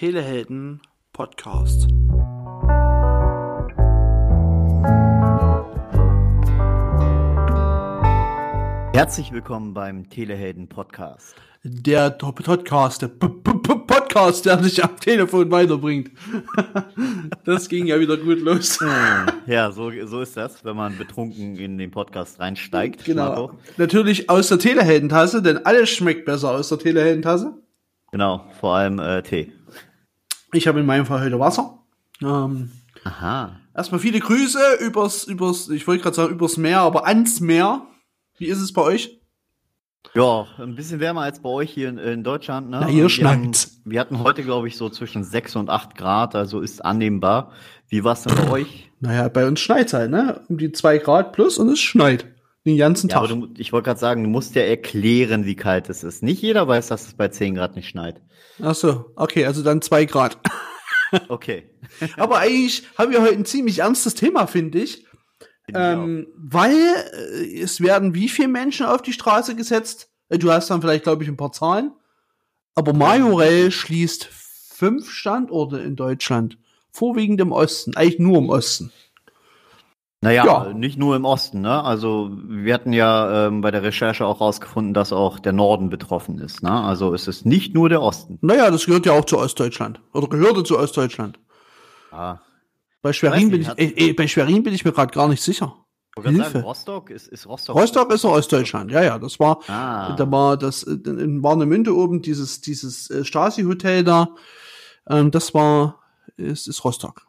Telehelden Podcast. Herzlich willkommen beim Telehelden Podcast. Der Top- Podcast, der P -P -P Podcast, der dich am Telefon weiterbringt. das ging ja wieder gut los. Ja, so, so ist das, wenn man betrunken in den Podcast reinsteigt. Genau. Marco. Natürlich aus der Teleheldentasse, denn alles schmeckt besser aus der Teleheldentasse. Genau, vor allem äh, Tee. Ich habe in meinem Fall heute Wasser. Ähm, Aha. erstmal viele Grüße übers, übers, ich wollte gerade sagen übers Meer, aber ans Meer. Wie ist es bei euch? Ja, ein bisschen wärmer als bei euch hier in, in Deutschland. Ne? Na, hier schneit's. Wir hatten heute, glaube ich, so zwischen 6 und 8 Grad, also ist annehmbar. Wie war es denn bei euch? Naja, bei uns schneit halt, ne? Um die zwei Grad plus und es schneit. Den ganzen Ja, Tag. aber du, ich wollte gerade sagen, du musst ja erklären, wie kalt es ist. Nicht jeder weiß, dass es bei 10 Grad nicht schneit. Ach so, okay, also dann zwei Grad. Okay. Aber eigentlich haben wir heute ein ziemlich ernstes Thema, finde ich. Finde ich Ähm, weil äh, es werden wie viele Menschen auf die Straße gesetzt? Äh, Du hast dann vielleicht, glaube ich, ein paar Zahlen. Aber Majorel schließt fünf Standorte in Deutschland. Vorwiegend im Osten. Eigentlich nur im Osten. Naja, Ja. nicht nur im Osten, ne? Also wir hatten ja ähm, bei der Recherche auch rausgefunden, dass auch der Norden betroffen ist, ne? Also es ist nicht nur der Osten. Naja, das gehört ja auch zu Ostdeutschland. Oder gehörte zu Ostdeutschland. Ah. Bei Schwerin, Weiß bin ich, äh, äh, bei Schwerin bin ich mir gerade gar nicht sicher. Ich Hilfe. sagen, Rostock ist, ist Rostock. Rostock ist Ostdeutschland. Ja, ja, das war, Ah. da war das äh, in Warnemünde oben dieses dieses äh, Stasi-Hotel da. Ähm, das war ist, ist Rostock.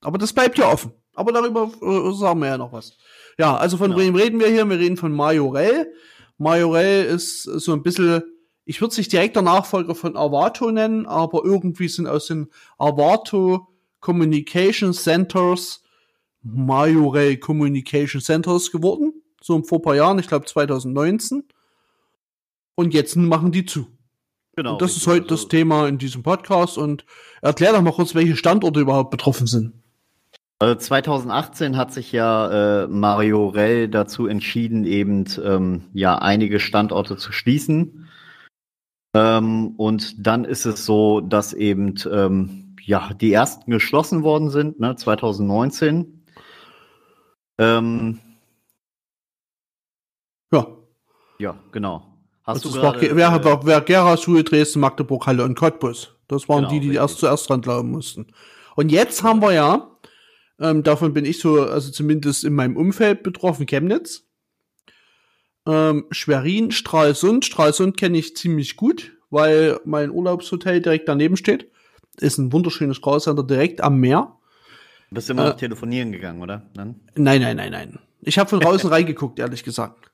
Aber das bleibt ja offen. Aber darüber äh, sagen wir ja noch was. Ja, also von Genau. wem reden wir hier? Wir reden von Majorel. Majorel ist so ein bisschen, ich würde sich direkt der Nachfolger von Avato nennen, aber irgendwie sind aus den Avato Communication Centers Majorel Communication Centers geworden. So vor ein paar Jahren, ich glaube 2019. Und jetzt machen die zu. genau, und das ist heute das Also, Thema in diesem Podcast. Und erklär doch mal kurz, welche Standorte überhaupt betroffen sind. Also 2018 hat sich ja äh, Mario Rell dazu entschieden, eben ähm, ja einige Standorte zu schließen. Ähm, und dann ist es so, dass eben ähm, ja die ersten geschlossen worden sind, ne, 2019. Ähm, Ja. ja, genau. Hast das du war, gerade, Ge- wer, äh, wer, wer Geraschuhe, Dresden, Magdeburg, Halle und Cottbus. Das waren Genau, die, die erst zuerst dran glauben mussten. Und jetzt haben wir ja, ähm, davon bin ich so, also zumindest in meinem Umfeld betroffen, Chemnitz. Ähm, Schwerin, Stralsund. Stralsund kenne ich ziemlich gut, weil mein Urlaubshotel direkt daneben steht. Ist ein wunderschönes Callcenter direkt am Meer. Du bist immer äh, noch telefonieren gegangen, oder? Dann? Nein, nein, nein, nein. Ich habe von draußen reingeguckt, ehrlich gesagt.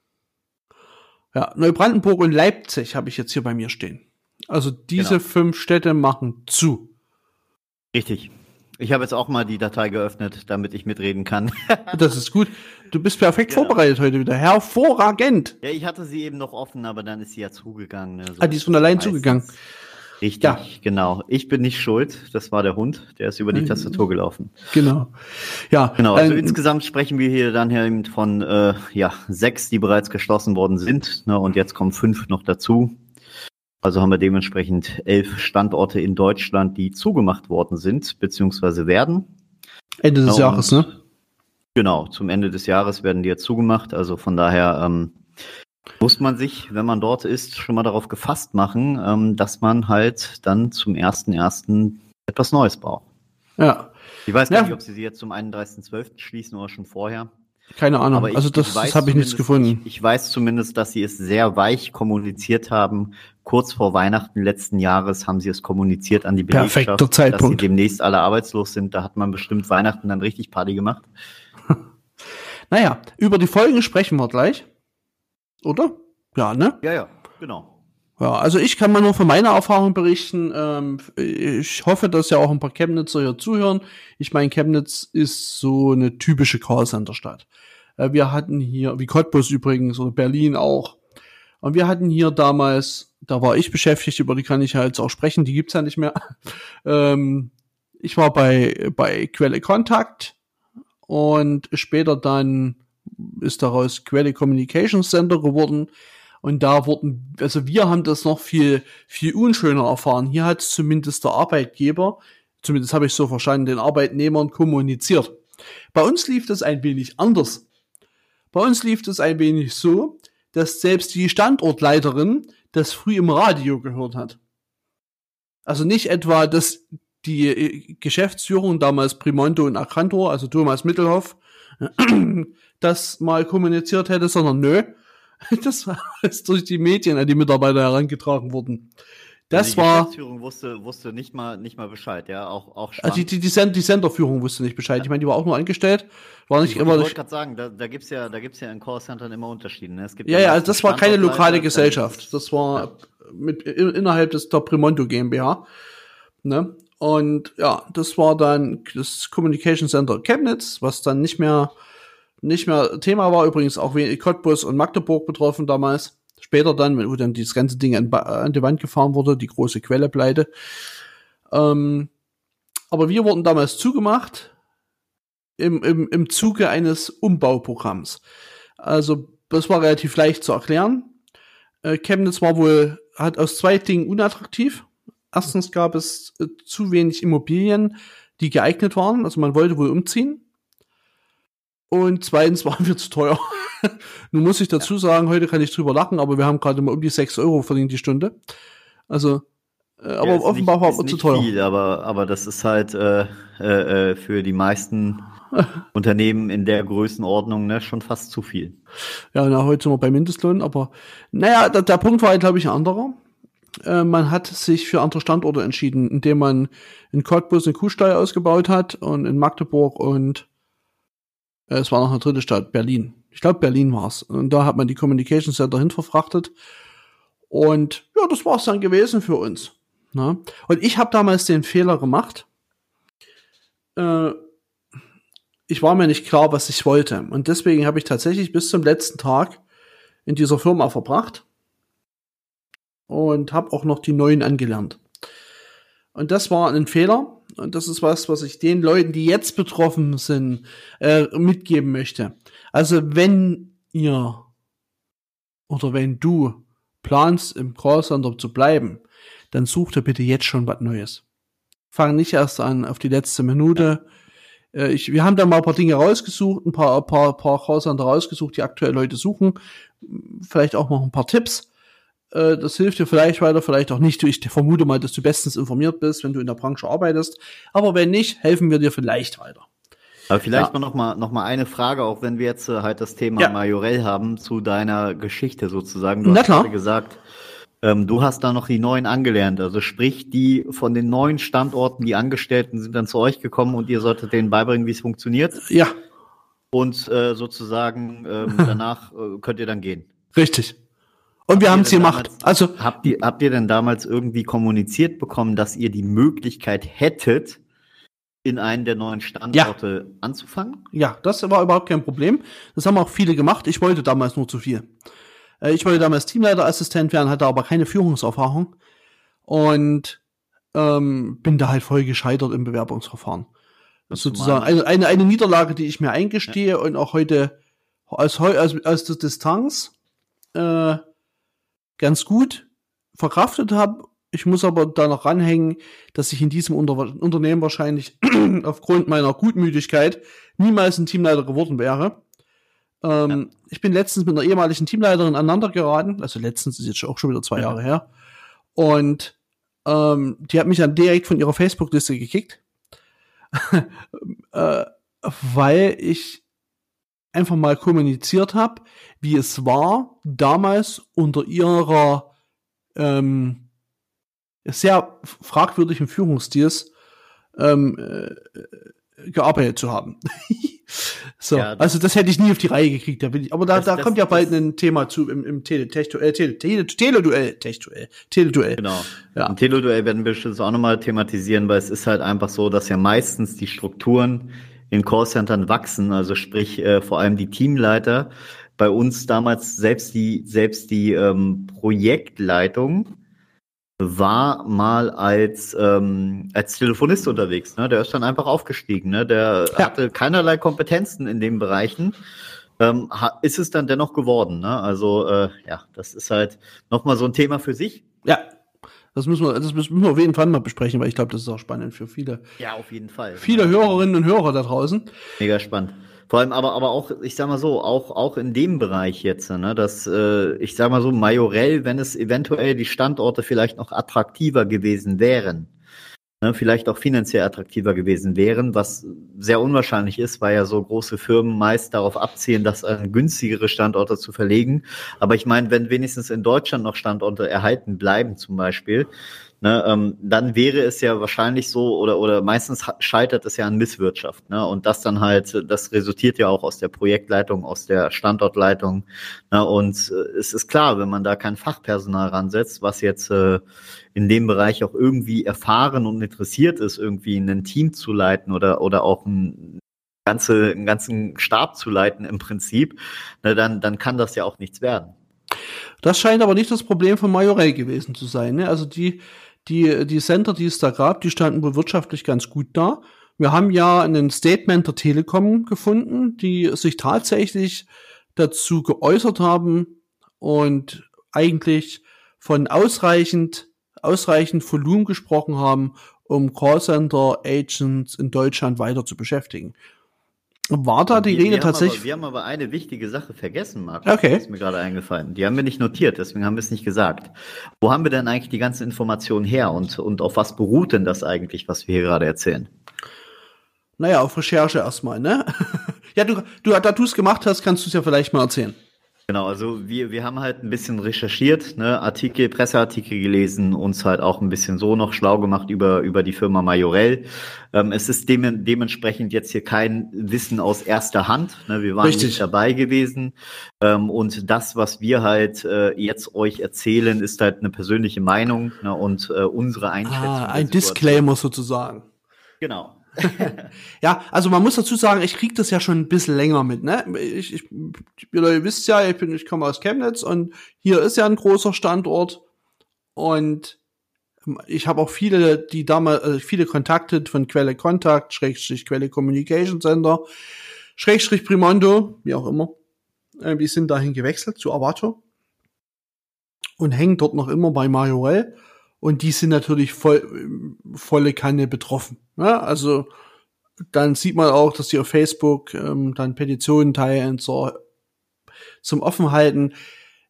Ja, Neubrandenburg und Leipzig habe ich jetzt hier bei mir stehen. Also diese Genau. fünf Städte machen zu. Richtig. Ich habe jetzt auch mal die Datei geöffnet, damit ich mitreden kann. Das ist gut. Du bist perfekt Genau. vorbereitet heute wieder. Hervorragend. Ja, ich hatte sie eben noch offen, aber dann ist sie ja zugegangen. Ne? So Ah, die ist von allein meistens. zugegangen. Richtig, Ja. genau. Ich bin nicht schuld. Das war der Hund, der ist über die Mhm. Tastatur gelaufen. Genau. Ja, Genau, also ähm, insgesamt sprechen wir hier dann hier eben von äh, ja, sechs, die bereits geschlossen worden sind. Ne? Und jetzt kommen fünf noch dazu. Also haben wir dementsprechend elf Standorte in Deutschland, die zugemacht worden sind, beziehungsweise werden. Ende des Ja, Jahres, und- ne? Genau, zum Ende des Jahres werden die jetzt zugemacht. Also von daher ähm, muss man sich, wenn man dort ist, schon mal darauf gefasst machen, ähm, dass man halt dann zum 1.1. etwas Neues braucht. Ja, Ich weiß gar Ja. nicht, ob sie sie jetzt zum 31.12. schließen oder schon vorher. Keine Ahnung. Aber ich, also das, das weiß habe ich nichts zumindest- gefunden. Ich, ich weiß zumindest, dass sie es sehr weich kommuniziert haben. Kurz vor Weihnachten letzten Jahres haben sie es kommuniziert an die Belegschaft, Perfekter dass sie Zeitpunkt. demnächst alle arbeitslos sind. Da hat man bestimmt Weihnachten dann richtig Party gemacht. Naja, über die Folgen sprechen wir gleich. Oder? Ja, ne? Ja, ja, genau. Ja, also ich kann mal nur von meiner Erfahrung berichten. Ähm, ich hoffe, dass ja auch ein paar Chemnitzer hier zuhören. Ich meine, Chemnitz ist so eine typische Callcenter-Stadt. Äh, wir hatten hier, wie Cottbus übrigens, oder Berlin auch. Und wir hatten hier damals, da war ich beschäftigt, über die kann ich ja jetzt auch sprechen, die gibt's ja nicht mehr. ähm, ich war bei, bei Quelle Kontakt und später dann ist daraus Quelle Communications Center geworden. Und da wurden, also wir haben das noch viel, viel unschöner erfahren. Hier hat zumindest der Arbeitgeber, zumindest habe ich so verstanden, den Arbeitnehmern kommuniziert. Bei uns lief das ein wenig anders. Bei uns lief das ein wenig so, dass selbst die Standortleiterin das früh im Radio gehört hat. Also nicht etwa, dass die äh, Geschäftsführung damals Primonto und Acrantor, also Thomas Mittelhoff, das mal kommuniziert hätte, sondern nö, das war jetzt durch die Medien an die Mitarbeiter herangetragen worden. Das die war. Geschäftsführung wusste, wusste nicht mal, nicht mal Bescheid, ja, auch, auch Also die, die, die, Send die Senderführung wusste nicht Bescheid. Ich meine, die war auch nur angestellt. War nicht ich, immer. Ich wollte gerade sagen, da, da gibt's ja, da gibt's ja in Callcentern immer Unterschiede. Ne? Es gibt ja, ja, also das war keine lokale Gesellschaft. Das war mit in, innerhalb des der Primonto GmbH. Ne? Und ja, das war dann das Communication Center Chemnitz, was dann nicht mehr nicht mehr Thema war. Übrigens auch Cottbus und Magdeburg betroffen damals. Später dann, wo dann dieses ganze Ding an, an die Wand gefahren wurde, die große Quellepleite. Ähm, aber wir wurden damals zugemacht im, im, im Zuge eines Umbauprogramms. Also das war relativ leicht zu erklären. Äh, Chemnitz war wohl, hat aus zwei Dingen unattraktiv. Erstens gab es äh, zu wenig Immobilien, die geeignet waren. Also man wollte wohl umziehen. Und zweitens waren wir zu teuer. Nun muss ich dazu sagen, heute kann ich drüber lachen, aber wir haben gerade mal um die 6 Euro verdient die Stunde. Also, äh, aber Ja, offenbar nicht, war es zu teuer. Viel, aber, aber das ist halt äh, äh, äh, für die meisten Unternehmen in der Größenordnung ne, schon fast zu viel. Ja, na, heute sind wir bei Mindestlohn, aber naja, der, der Punkt war, glaube ich, ein anderer. Äh, man hat sich für andere Standorte entschieden, indem man in Cottbus eine Kuhstall ausgebaut hat und in Magdeburg und es war noch eine dritte Stadt, Berlin. Ich glaube, Berlin war's. Und da hat man die Communication Center hin verfrachtet. Und ja, das war's dann gewesen für uns. Ne? Und ich habe damals den Fehler gemacht. Äh, ich war mir nicht klar, was ich wollte. Und deswegen habe ich tatsächlich bis zum letzten Tag in dieser Firma verbracht und habe auch noch die neuen angelernt. Und das war ein Fehler. Und das ist was, was ich den Leuten, die jetzt betroffen sind, äh, mitgeben möchte. Also wenn ihr oder wenn du planst, im Callcenter zu bleiben, dann such dir bitte jetzt schon was Neues. Fang nicht erst an auf die letzte Minute. Äh, ich, wir haben da mal ein paar Dinge rausgesucht, ein paar, paar, paar Callcenter rausgesucht, die aktuell Leute suchen. Vielleicht auch noch ein paar Tipps. Äh, das hilft dir vielleicht weiter, vielleicht auch nicht. Ich vermute mal, dass du bestens informiert bist, wenn du in der Branche arbeitest. Aber wenn nicht, helfen wir dir vielleicht weiter. Aber vielleicht Ja. mal noch mal noch mal eine Frage, auch wenn wir jetzt äh, halt das Thema Ja. Majorell haben zu deiner Geschichte sozusagen. Du Na hast klar. gesagt, ähm, du hast da noch die neuen angelernt. Also sprich, die von den neuen Standorten, die Angestellten sind dann zu euch gekommen und ihr solltet denen beibringen, wie es funktioniert. Ja, Und äh, sozusagen ähm, danach äh, könnt ihr dann gehen. richtig. Und wir haben es gemacht. damals- Also, Habt ihr, habt ihr denn damals irgendwie kommuniziert bekommen, dass ihr die Möglichkeit hättet, in einen der neuen Standorte anzufangen? ja, das war überhaupt kein Problem. Das haben auch viele gemacht. Ich wollte damals nur zu viel. Äh, Ich wollte damals Teamleiterassistent werden, hatte aber keine Führungserfahrung. Und ähm, bin da halt voll gescheitert im Bewerbungsverfahren. Das sozusagen eine, eine, eine Niederlage, die ich mir eingestehe und auch heute aus, aus, aus der Distanz äh, ganz gut verkraftet habe. Ich muss aber da noch ranhängen, dass ich in diesem Unter Unternehmen wahrscheinlich aufgrund meiner Gutmütigkeit niemals ein Teamleiter geworden wäre. Ähm, Ich bin letztens mit einer ehemaligen Teamleiterin aneinander geraten, also letztens ist jetzt auch schon wieder zwei Ja. Jahre her. Und ähm, die hat mich dann direkt von ihrer Facebook-Liste gekickt, äh, weil ich einfach mal kommuniziert habe, wie es war, damals unter ihrer ähm, sehr fragwürdigen Führungsstils ähm, äh, gearbeitet zu haben. so, Ja, das- also das hätte ich nie auf die Reihe gekriegt, da bin ich. Aber da, Das- da das- kommt ja bald ein Thema zu im, im Tele, Tele, Tele, Tele, Teleduell, Teleduell, Teleduell. Genau. Ja. Im Teleduell werden wir bestimmt auch nochmal thematisieren, weil es ist halt einfach so, dass ja meistens die Strukturen in Callcentern wachsen, also sprich äh, vor allem die Teamleiter. Bei uns damals selbst die selbst die ähm, Projektleitung war mal als ähm, als Telefonist unterwegs. Ne? Der ist dann einfach aufgestiegen. Ne? Der Ja. hatte keinerlei Kompetenzen in den Bereichen. ähm, ist es dann dennoch geworden. Ne? Also äh, ja, das ist halt nochmal so ein Thema für sich. Ja, das müssen wir, das müssen wir auf jeden Fall mal besprechen, weil ich glaube, das ist auch spannend für viele. Ja, auf jeden Fall. Viele Hörerinnen und Hörer da draußen. Mega spannend. Vor allem aber, aber auch, ich sag mal so, auch, auch in dem Bereich jetzt, ne, dass, äh, ich sag mal so, Majorell, wenn es eventuell die Standorte vielleicht noch attraktiver gewesen wären, ne, vielleicht auch finanziell attraktiver gewesen wären, was sehr unwahrscheinlich ist, weil ja so große Firmen meist darauf abzielen, das an günstigere Standorte zu verlegen. Aber ich meine, wenn wenigstens in Deutschland noch Standorte erhalten bleiben zum Beispiel, ne, ähm, dann wäre es ja wahrscheinlich so oder oder meistens scheitert es ja an Misswirtschaft. Ne, und das dann halt, das resultiert ja auch aus der Projektleitung, aus der Standortleitung. Ne, und äh, es ist klar, wenn man da kein Fachpersonal ransetzt, was jetzt äh, in dem Bereich auch irgendwie erfahren und interessiert ist, irgendwie ein Team zu leiten oder oder auch ein ganze, einen ganzen Stab zu leiten im Prinzip, ne, dann, dann kann das ja auch nichts werden. Das scheint aber nicht das Problem von Majorel gewesen zu sein. Ne? Also die die, die Center, die es da gab, die standen wohl wirtschaftlich ganz gut da. Wir haben ja einen Statement der Telekom gefunden, die sich tatsächlich dazu geäußert haben und eigentlich von ausreichend, ausreichend Volumen gesprochen haben, um Callcenter Agents in Deutschland weiter zu beschäftigen. War da die wir, Rede wir tatsächlich? Aber, wir haben aber eine wichtige Sache vergessen, Martin. Okay. Das ist mir gerade eingefallen. Die haben wir nicht notiert, deswegen haben wir es nicht gesagt. Wo haben wir denn eigentlich die ganzen Informationen her und, und auf was beruht denn das eigentlich, was wir hier gerade erzählen? Naja, auf Recherche erstmal, ne? ja, du, du, da du es gemacht hast, kannst du es ja vielleicht mal erzählen. Genau, also wir, wir haben halt ein bisschen recherchiert, ne, Artikel, Presseartikel gelesen, uns halt auch ein bisschen so noch schlau gemacht über, über die Firma Majorel. Ähm, es ist dem, dementsprechend jetzt hier kein Wissen aus erster Hand. Ne, wir waren Richtig. nicht dabei gewesen. Ähm, und das, was wir halt äh, jetzt euch erzählen, ist halt eine persönliche Meinung ne, und äh, unsere Einschätzung. Ah, ein Disclaimer sozusagen. Genau. ja, also man muss dazu sagen, ich krieg das ja schon ein bisschen länger mit, ne? Ich, ich, ihr wisst ja, ich bin, ich komme aus Chemnitz und hier ist ja ein großer Standort und ich habe auch viele, die damals, also viele Kontakte von Quelle Kontakt, Schrägstrich Quelle Communication Center, Schrägstrich Primondo, wie auch immer. Äh, die sind dahin gewechselt zu Avato und hängen dort noch immer bei Majorel. Und die sind natürlich voll, volle Kanne betroffen. Ja, also dann sieht man auch, dass die auf Facebook ähm, dann Petitionen teilen zur, zum Offenhalten.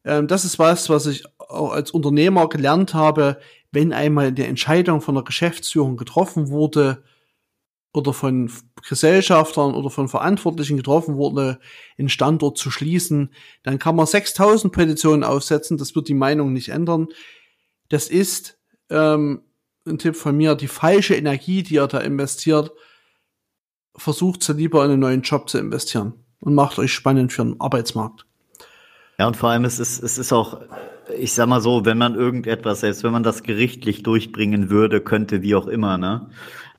Ähm, das ist was, was ich auch als Unternehmer gelernt habe, wenn einmal die Entscheidung von der Geschäftsführung getroffen wurde oder von Gesellschaftern oder von Verantwortlichen getroffen wurde, einen Standort zu schließen, dann kann man 6000 Petitionen aufsetzen, das wird die Meinung nicht ändern. Das ist ähm, ein Tipp von mir, die falsche Energie, die ihr da investiert, versucht sie lieber in einen neuen Job zu investieren und macht euch spannend für den Arbeitsmarkt. Ja, und vor allem es ist es ist auch, ich sag mal so, wenn man irgendetwas, selbst wenn man das gerichtlich durchbringen würde, könnte, wie auch immer, ne?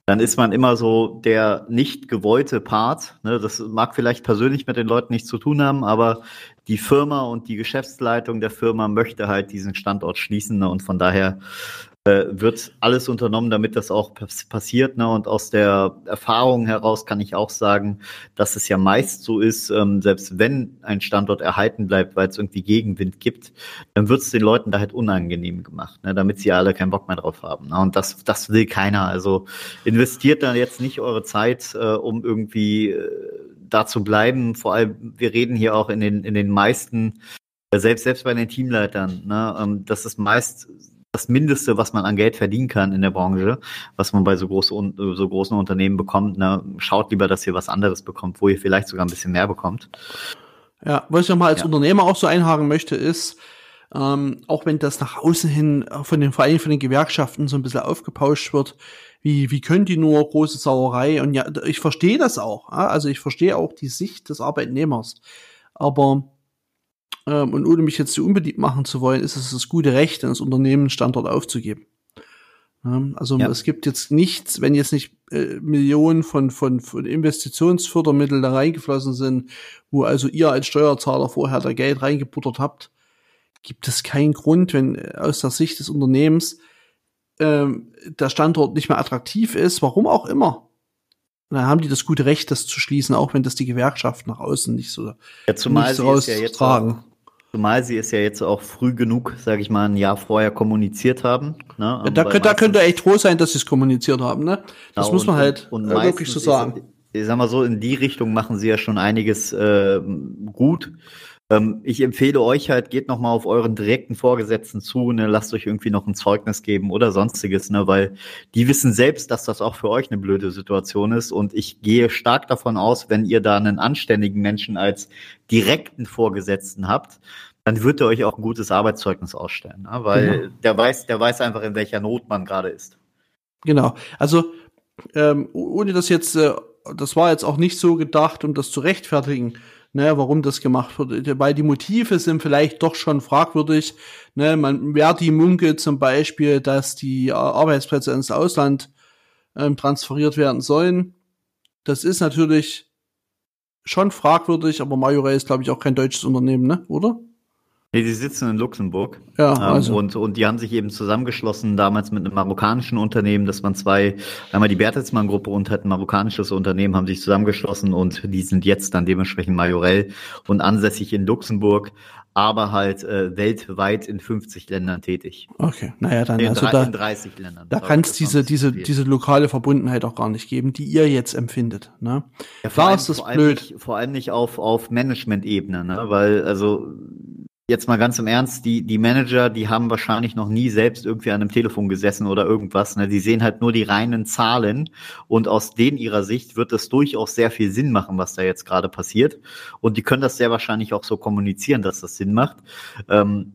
Dann ist man immer so der nicht gewollte Part. Ne? Das mag vielleicht persönlich mit den Leuten nichts zu tun haben, aber die Firma und die Geschäftsleitung der Firma möchte halt diesen Standort schließen. Ne? Und von daher äh, wird alles unternommen, damit das auch passiert. Ne? Und aus der Erfahrung heraus kann ich auch sagen, dass es ja meist so ist, ähm, selbst wenn ein Standort erhalten bleibt, weil es irgendwie Gegenwind gibt, dann wird es den Leuten da halt unangenehm gemacht, ne? damit sie alle keinen Bock mehr drauf haben. Ne? Und das, das will keiner. Also investiert da jetzt nicht eure Zeit, äh, um irgendwie äh, da zu bleiben. Vor allem, wir reden hier auch in den, in den meisten äh, selbst, selbst bei den Teamleitern, ne, ähm, das ist meist das Mindeste, was man an Geld verdienen kann in der Branche, was man bei so, groß, so großen Unternehmen bekommt. Ne? Schaut lieber, dass ihr was anderes bekommt, wo ihr vielleicht sogar ein bisschen mehr bekommt. Ja, was ich nochmal als ja. Unternehmer auch so einhaken möchte, ist, ähm, auch wenn das nach außen hin von den, vor allem von den Gewerkschaften so ein bisschen aufgepauscht wird, wie, wie können die nur große Sauerei? Und ja, ich verstehe das auch. Also ich verstehe auch die Sicht des Arbeitnehmers. Aber ähm, und ohne mich jetzt zu unbedingt machen zu wollen, ist es das gute Recht eines Unternehmens, Standort aufzugeben. Ähm, also ja. es gibt jetzt nichts, wenn jetzt nicht äh, Millionen von, von, von Investitionsfördermitteln da reingeflossen sind, wo also ihr als Steuerzahler vorher da Geld reingebuttert habt, gibt es keinen Grund, wenn äh, aus der Sicht des Unternehmens ähm, der Standort nicht mehr attraktiv ist, warum auch immer, dann haben die das gute Recht, das zu schließen, auch wenn das die Gewerkschaft nach außen nicht so, ja, zumal nicht so sie ja jetzt tragen. Zumal sie es ja jetzt auch früh genug, sage ich mal, ein Jahr vorher kommuniziert haben. Ne? Da, könnt, da könnte echt froh sein, dass sie es kommuniziert haben. Ne? Das ja, muss man und, halt und, und äh, wirklich so sagen. Ich, ich sag mal so, in die Richtung machen sie ja schon einiges äh, gut. Ähm, ich empfehle euch halt, geht noch mal auf euren direkten Vorgesetzten zu, ne, lasst euch irgendwie noch ein Zeugnis geben oder sonstiges, ne, weil die wissen selbst, dass das auch für euch eine blöde Situation ist und ich gehe stark davon aus, wenn ihr da einen anständigen Menschen als direkten Vorgesetzten habt, dann wird er euch auch ein gutes Arbeitszeugnis ausstellen, ne, weil genau. der weiß, der weiß einfach, in welcher Not man gerade ist. Genau. Also ähm, ohne das jetzt, äh, das war jetzt auch nicht so gedacht, um das zu rechtfertigen ne, warum das gemacht wird. Weil die Motive sind vielleicht doch schon fragwürdig. Ne, man die Munke zum Beispiel, dass die Arbeitsplätze ins Ausland ähm, transferiert werden sollen. Das ist natürlich schon fragwürdig, aber Majorel ist, glaube ich, auch kein deutsches Unternehmen, ne? Oder? Nee, die sitzen in Luxemburg. Ja, ähm, also. und, und die haben sich eben zusammengeschlossen, damals mit einem marokkanischen Unternehmen, das waren zwei, einmal die Bertelsmann-Gruppe und halt ein marokkanisches Unternehmen, haben sich zusammengeschlossen und die sind jetzt dann dementsprechend Majorell und ansässig in Luxemburg, aber halt äh, weltweit in 50 Ländern tätig. Okay, naja, dann in, also da, in 30 Ländern. Da kann es diese, diese, diese lokale Verbundenheit auch gar nicht geben, die ihr jetzt empfindet. Ne? Ja, Klar ist das blöd. Nicht, vor allem nicht auf, auf Management-Ebene, ne? weil also jetzt mal ganz im Ernst, die, die Manager, die haben wahrscheinlich noch nie selbst irgendwie an einem Telefon gesessen oder irgendwas. Ne? Die sehen halt nur die reinen Zahlen und aus denen ihrer Sicht wird das durchaus sehr viel Sinn machen, was da jetzt gerade passiert. Und die können das sehr wahrscheinlich auch so kommunizieren, dass das Sinn macht. Ähm,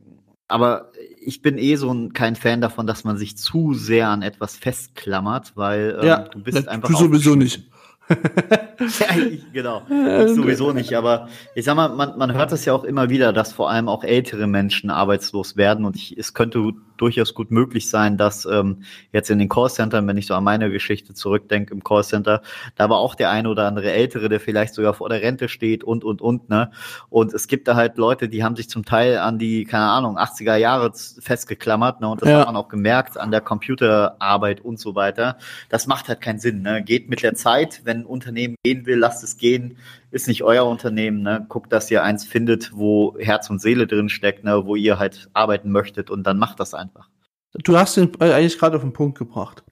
aber ich bin eh so ein, kein Fan davon, dass man sich zu sehr an etwas festklammert, weil ähm, ja, du bist einfach. Du sowieso nicht. Ja, ich, genau. Ich sowieso nicht, aber ich sag mal, man, man hört es ja auch immer wieder, dass vor allem auch ältere Menschen arbeitslos werden und ich, es könnte durchaus gut möglich sein, dass ähm, jetzt in den Callcentern, wenn ich so an meine Geschichte zurückdenke im Callcenter, da war auch der eine oder andere Ältere, der vielleicht sogar vor der Rente steht und, und, und, ne? Und es gibt da halt Leute, die haben sich zum Teil an die, keine Ahnung, 80er Jahre festgeklammert, ne? Und das ja. hat man auch gemerkt an der Computerarbeit und so weiter. Das macht halt keinen Sinn, ne? Geht mit der Zeit, wenn ein Unternehmen gehen will, lasst es gehen ist nicht euer Unternehmen, ne? Guckt, dass ihr eins findet, wo Herz und Seele drin steckt, ne? wo ihr halt arbeiten möchtet und dann macht das einfach. Du hast den eigentlich gerade auf den Punkt gebracht,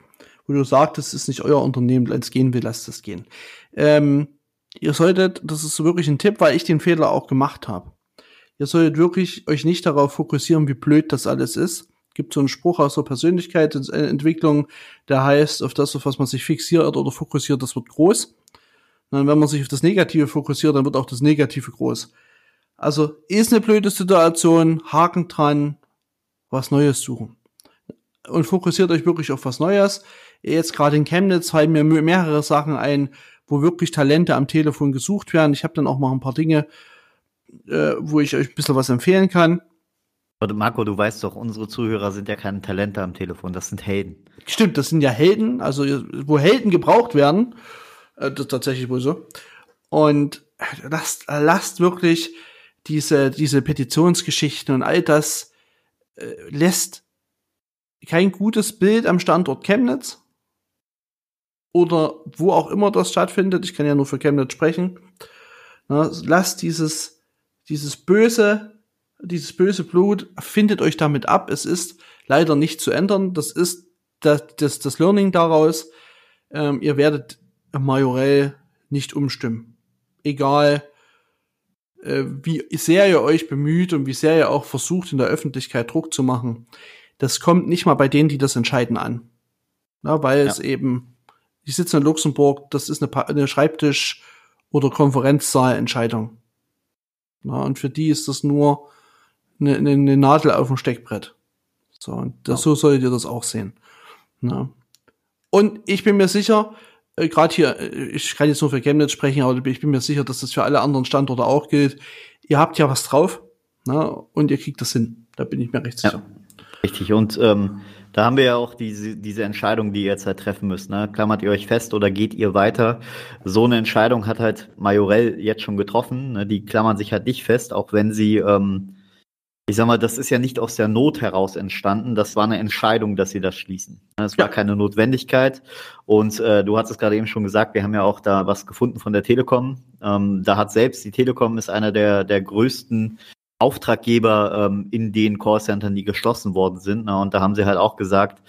wo du sagtest, es ist nicht euer Unternehmen, wenn es gehen will, lasst es gehen. Ähm, ihr solltet, das ist wirklich ein Tipp, weil ich den Fehler auch gemacht habe. Ihr solltet wirklich euch nicht darauf fokussieren, wie blöd das alles ist. Gibt so einen Spruch aus der Persönlichkeitsentwicklung, der heißt, auf das, auf was man sich fixiert oder fokussiert, das wird groß. Und wenn man sich auf das Negative fokussiert, dann wird auch das Negative groß. Also ist eine blöde Situation, Haken dran, was Neues suchen. Und fokussiert euch wirklich auf was Neues. Jetzt gerade in Chemnitz fallen mir mehrere Sachen ein, wo wirklich Talente am Telefon gesucht werden. Ich habe dann auch mal ein paar Dinge, äh, wo ich euch ein bisschen was empfehlen kann. Marco, du weißt doch, unsere Zuhörer sind ja keine Talente am Telefon, das sind Helden. Stimmt, das sind ja Helden, also wo Helden gebraucht werden. Äh, das ist tatsächlich wohl so. Und lasst, lasst wirklich diese, diese Petitionsgeschichten und all das äh, lässt kein gutes Bild am Standort Chemnitz oder wo auch immer das stattfindet. Ich kann ja nur für Chemnitz sprechen. Na, lasst dieses, dieses böse, dieses böse Blut, findet euch damit ab. Es ist leider nicht zu ändern. Das ist das, das, das Learning daraus. Ähm, ihr werdet Majorell nicht umstimmen. Egal, äh, wie sehr ihr euch bemüht und wie sehr ihr auch versucht, in der Öffentlichkeit Druck zu machen. Das kommt nicht mal bei denen, die das entscheiden, an. Na, weil ja. es eben, ich sitze in Luxemburg, das ist eine, eine Schreibtisch- oder Konferenzsaalentscheidung. Na, und für die ist das nur eine, eine, eine Nadel auf dem Steckbrett. So, und das, ja. so solltet ihr das auch sehen. Na. Und ich bin mir sicher, äh, gerade hier, äh, ich kann jetzt nur für Chemnitz sprechen, aber ich bin mir sicher, dass das für alle anderen Standorte auch gilt. Ihr habt ja was drauf ne, und ihr kriegt das hin. Da bin ich mir recht sicher. Ja, richtig. Und ähm, da haben wir ja auch diese, diese Entscheidung, die ihr jetzt halt treffen müsst. Ne? Klammert ihr euch fest oder geht ihr weiter? So eine Entscheidung hat halt Majorell jetzt schon getroffen. Ne? Die klammern sich halt nicht fest, auch wenn sie ähm, ich sag mal, das ist ja nicht aus der Not heraus entstanden. Das war eine Entscheidung, dass sie das schließen. Es war ja. keine Notwendigkeit. Und äh, du hast es gerade eben schon gesagt, wir haben ja auch da was gefunden von der Telekom. Ähm, da hat selbst die Telekom ist einer der, der größten Auftraggeber ähm, in den Callcentern, die geschlossen worden sind. Na, und da haben sie halt auch gesagt,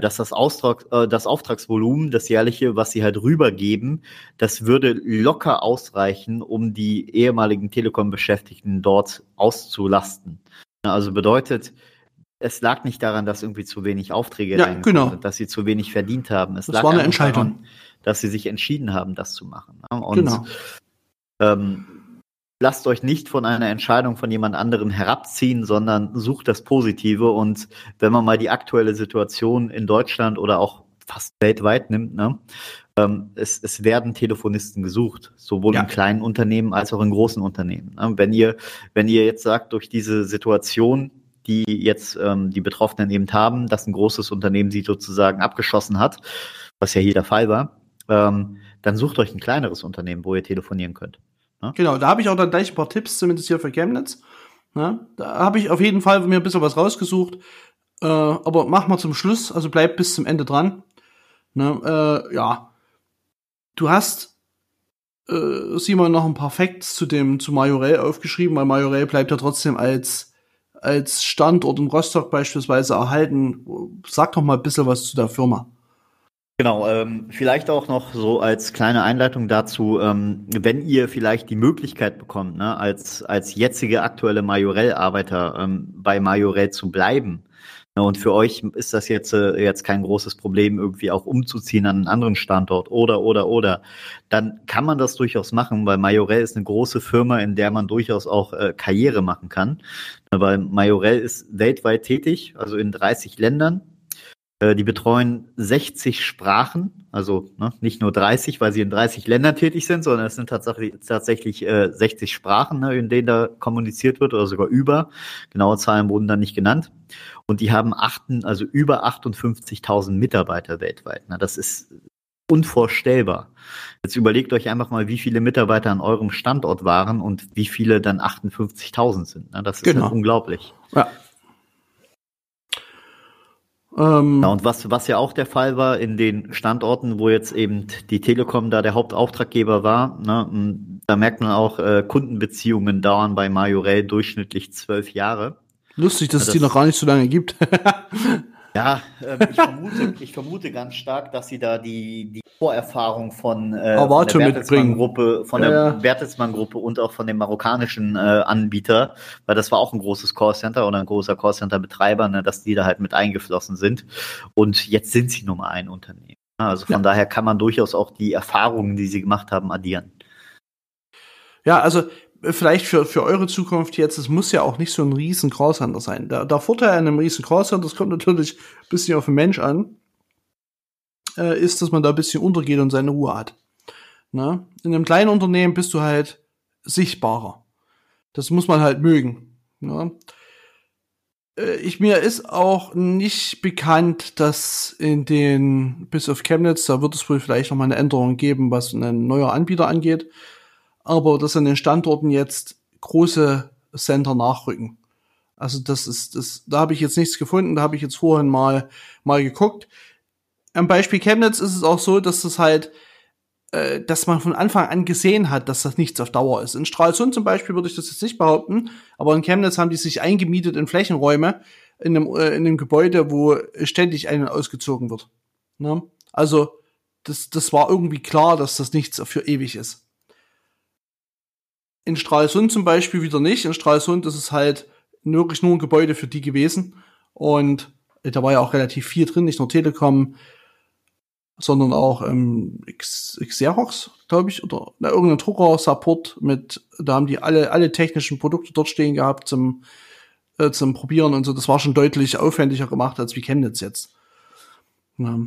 dass das, Austrag, äh, das Auftragsvolumen, das jährliche, was sie halt rübergeben, das würde locker ausreichen, um die ehemaligen Telekom-Beschäftigten dort auszulasten. Also bedeutet, es lag nicht daran, dass irgendwie zu wenig Aufträge ja, genau. dass sie zu wenig verdient haben. Es das lag war eine Entscheidung. Daran, dass sie sich entschieden haben, das zu machen. Und genau. ähm, lasst euch nicht von einer Entscheidung von jemand anderem herabziehen, sondern sucht das Positive. Und wenn man mal die aktuelle Situation in Deutschland oder auch fast weltweit nimmt, ne, ähm, es, es werden Telefonisten gesucht, sowohl ja. in kleinen Unternehmen als auch in großen Unternehmen. Ne? Wenn ihr, wenn ihr jetzt sagt, durch diese Situation, die jetzt ähm, die Betroffenen eben haben, dass ein großes Unternehmen sie sozusagen abgeschossen hat, was ja hier der Fall war, ähm, dann sucht euch ein kleineres Unternehmen, wo ihr telefonieren könnt. Ne? Genau, da habe ich auch dann gleich ein paar Tipps, zumindest hier für Chemnitz. Ne? Da habe ich auf jeden Fall mir ein bisschen was rausgesucht. Äh, aber mach mal zum Schluss, also bleib bis zum Ende dran. Ne? Äh, ja. Du hast, äh, Simon, noch ein paar Facts zu dem, zu Majorel aufgeschrieben, weil Majorel bleibt ja trotzdem als, als Standort in Rostock beispielsweise erhalten. Sag doch mal ein bisschen was zu der Firma. Genau, ähm, vielleicht auch noch so als kleine Einleitung dazu, ähm, wenn ihr vielleicht die Möglichkeit bekommt, ne, als, als jetzige aktuelle Majorell-Arbeiter ähm, bei Majorell zu bleiben. Ne, und für euch ist das jetzt, äh, jetzt kein großes Problem, irgendwie auch umzuziehen an einen anderen Standort oder, oder, oder. Dann kann man das durchaus machen, weil Majorell ist eine große Firma, in der man durchaus auch äh, Karriere machen kann. Ne, weil Majorell ist weltweit tätig, also in 30 Ländern die betreuen 60 Sprachen, also ne, nicht nur 30, weil sie in 30 Ländern tätig sind, sondern es sind tatsächlich, tatsächlich äh, 60 Sprachen, ne, in denen da kommuniziert wird oder sogar über. Genaue Zahlen wurden dann nicht genannt. Und die haben achten, also über 58.000 Mitarbeiter weltweit. Ne, das ist unvorstellbar. Jetzt überlegt euch einfach mal, wie viele Mitarbeiter an eurem Standort waren und wie viele dann 58.000 sind. Ne, das ist genau. unglaublich. Ja. Ähm, ja, und was, was ja auch der Fall war in den Standorten, wo jetzt eben die Telekom da der Hauptauftraggeber war, ne, da merkt man auch, äh, Kundenbeziehungen dauern bei Majorel durchschnittlich zwölf Jahre. Lustig, dass ja, das, es die noch gar nicht so lange gibt. Ja, äh, ich, vermute, ich vermute ganz stark, dass sie da die, die Vorerfahrung von, äh, von der Bertelsmann-Gruppe, von der ja. Bertelsmann-Gruppe und auch von dem marokkanischen äh, Anbieter, weil das war auch ein großes Callcenter oder ein großer Callcenter-Betreiber, ne, dass die da halt mit eingeflossen sind. Und jetzt sind sie Nummer ein Unternehmen. Also von ja. daher kann man durchaus auch die Erfahrungen, die sie gemacht haben, addieren. Ja, also vielleicht für, für eure Zukunft jetzt, es muss ja auch nicht so ein riesen Callcenter sein. Der, der Vorteil an einem riesen Callcenter, das kommt natürlich ein bisschen auf den Mensch an, äh, ist, dass man da ein bisschen untergeht und seine Ruhe hat. Ne? In einem kleinen Unternehmen bist du halt sichtbarer. Das muss man halt mögen. Ne? Äh, ich, mir ist auch nicht bekannt, dass in den, bis auf Chemnitz, da wird es wohl vielleicht noch mal eine Änderung geben, was einen neuer Anbieter angeht aber dass an den Standorten jetzt große Center nachrücken. Also das ist, das, da habe ich jetzt nichts gefunden, da habe ich jetzt vorhin mal, mal geguckt. Am Beispiel Chemnitz ist es auch so, dass das halt, äh, dass man von Anfang an gesehen hat, dass das nichts auf Dauer ist. In Stralsund zum Beispiel würde ich das jetzt nicht behaupten, aber in Chemnitz haben die sich eingemietet in Flächenräume in einem, äh, in einem Gebäude, wo ständig einen ausgezogen wird. Ne? Also das, das war irgendwie klar, dass das nichts für ewig ist. In Stralsund zum Beispiel wieder nicht. In Stralsund ist es halt wirklich nur ein Gebäude für die gewesen. Und da war ja auch relativ viel drin, nicht nur Telekom, sondern auch ähm, Xerox, glaube ich, oder na, irgendein Drucker-Support mit, da haben die alle, alle technischen Produkte dort stehen gehabt zum, äh, zum Probieren und so. Das war schon deutlich aufwendiger gemacht als wie Chemnitz jetzt. Ja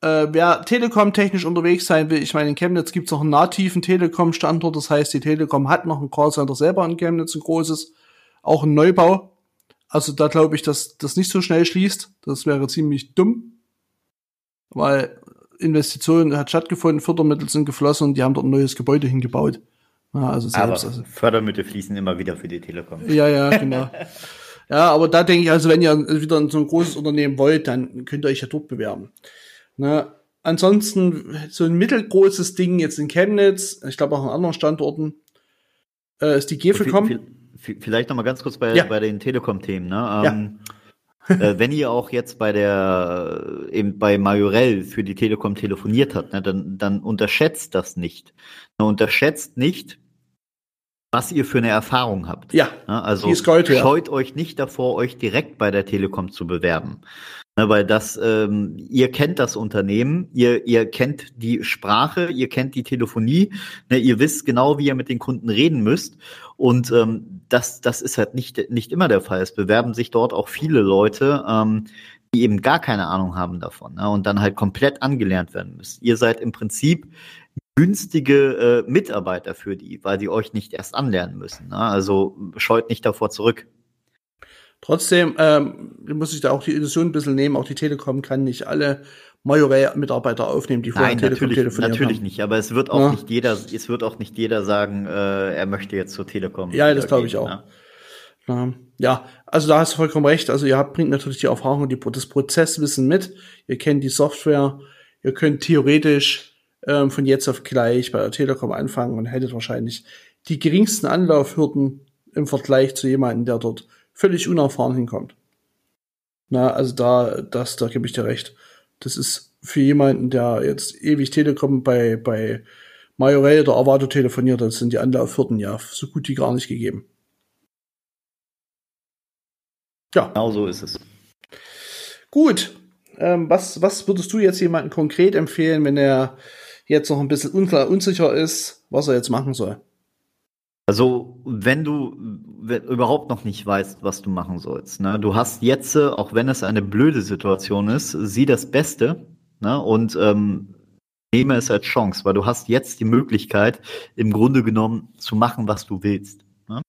äh, wer Telekom technisch unterwegs sein will, ich meine, in Chemnitz gibt es auch einen nativen Telekom-Standort, das heißt, die Telekom hat noch ein Callcenter selber in Chemnitz, ein großes, auch ein Neubau. Also da glaube ich, dass das nicht so schnell schließt. Das wäre ziemlich dumm, weil Investitionen hat stattgefunden, Fördermittel sind geflossen und die haben dort ein neues Gebäude hingebaut. Ja, also selbst, aber also. Fördermittel fließen immer wieder für die Telekom. Ja, ja, genau. ja, aber da denke ich, also wenn ihr wieder in so ein großes Unternehmen wollt, dann könnt ihr euch ja dort bewerben. Ne? Ansonsten so ein mittelgroßes Ding jetzt in Chemnitz, ich glaube auch an anderen Standorten, äh, ist die Gefelcom. Vielleicht noch mal ganz kurz bei, ja. bei den Telekom-Themen. Ne? Ähm, ja. äh, wenn ihr auch jetzt bei der eben bei Majorel für die Telekom telefoniert habt, ne, dann, dann unterschätzt das nicht. Ne, unterschätzt nicht, was ihr für eine Erfahrung habt. Ja. Also Gold, scheut ja. euch nicht davor, euch direkt bei der Telekom zu bewerben. Ne, weil das, ähm, ihr kennt das Unternehmen, ihr, ihr kennt die Sprache, ihr kennt die Telefonie, ne, ihr wisst genau, wie ihr mit den Kunden reden müsst. Und ähm, das, das ist halt nicht, nicht immer der Fall. Es bewerben sich dort auch viele Leute, ähm, die eben gar keine Ahnung haben davon ne, und dann halt komplett angelernt werden müssen. Ihr seid im Prinzip günstige äh, Mitarbeiter für die, weil die euch nicht erst anlernen müssen. Ne? Also scheut nicht davor zurück. Trotzdem ähm, muss ich da auch die Illusion ein bisschen nehmen, auch die Telekom kann nicht alle Majorell-Mitarbeiter aufnehmen, die vorher Nein, Telekom natürlich, telefoniert natürlich haben. nicht, aber es wird auch ja. nicht jeder, es wird auch nicht jeder sagen, äh, er möchte jetzt zur Telekom. Ja, das glaube ich auch. Ne? Ja. ja, also da hast du vollkommen recht. Also ihr habt, bringt natürlich die Erfahrung und die, das Prozesswissen mit. Ihr kennt die Software. Ihr könnt theoretisch ähm, von jetzt auf gleich bei der Telekom anfangen und hättet wahrscheinlich die geringsten Anlaufhürden im Vergleich zu jemandem, der dort völlig unerfahren hinkommt. Na, also da, das, da gebe ich dir recht. Das ist für jemanden, der jetzt ewig Telekom bei, bei Majorel oder Avato telefoniert, das sind die Anlaufhürden ja so gut wie gar nicht gegeben. Ja. Genau so ist es. Gut. Ähm, was, was würdest du jetzt jemanden konkret empfehlen, wenn er jetzt noch ein bisschen unklar, unsicher ist, was er jetzt machen soll? Also, wenn du überhaupt noch nicht weißt, was du machen sollst, ne? du hast jetzt, auch wenn es eine blöde Situation ist, sieh das Beste ne? und ähm, nehme es als Chance, weil du hast jetzt die Möglichkeit, im Grunde genommen zu machen, was du willst. Ne?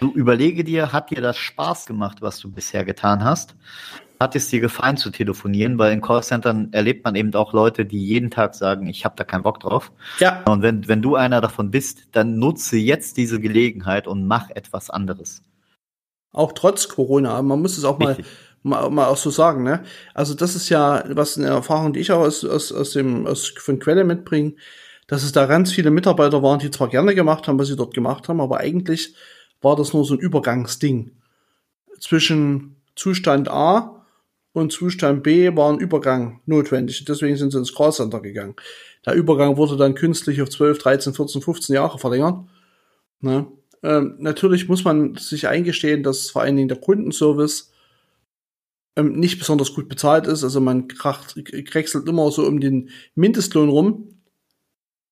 Du überlege dir, hat dir das Spaß gemacht, was du bisher getan hast? Hat es dir gefallen zu telefonieren, weil in Callcentern erlebt man eben auch Leute, die jeden Tag sagen, ich habe da keinen Bock drauf. Ja. Und wenn, wenn du einer davon bist, dann nutze jetzt diese Gelegenheit und mach etwas anderes. Auch trotz Corona, man muss es auch mal, mal, mal auch so sagen, ne? Also das ist ja, was eine Erfahrung, die ich auch aus, aus, aus dem, aus, von Quelle mitbringe, dass es da ganz viele Mitarbeiter waren, die zwar gerne gemacht haben, was sie dort gemacht haben, aber eigentlich war das nur so ein Übergangsding zwischen Zustand A und Zustand B war ein Übergang notwendig. Deswegen sind sie ins Callcenter gegangen. Der Übergang wurde dann künstlich auf 12, 13, 14, 15 Jahre verlängert. Ne? Ähm, natürlich muss man sich eingestehen, dass vor allen Dingen der Kundenservice ähm, nicht besonders gut bezahlt ist. Also man kracht, krechselt immer so um den Mindestlohn rum.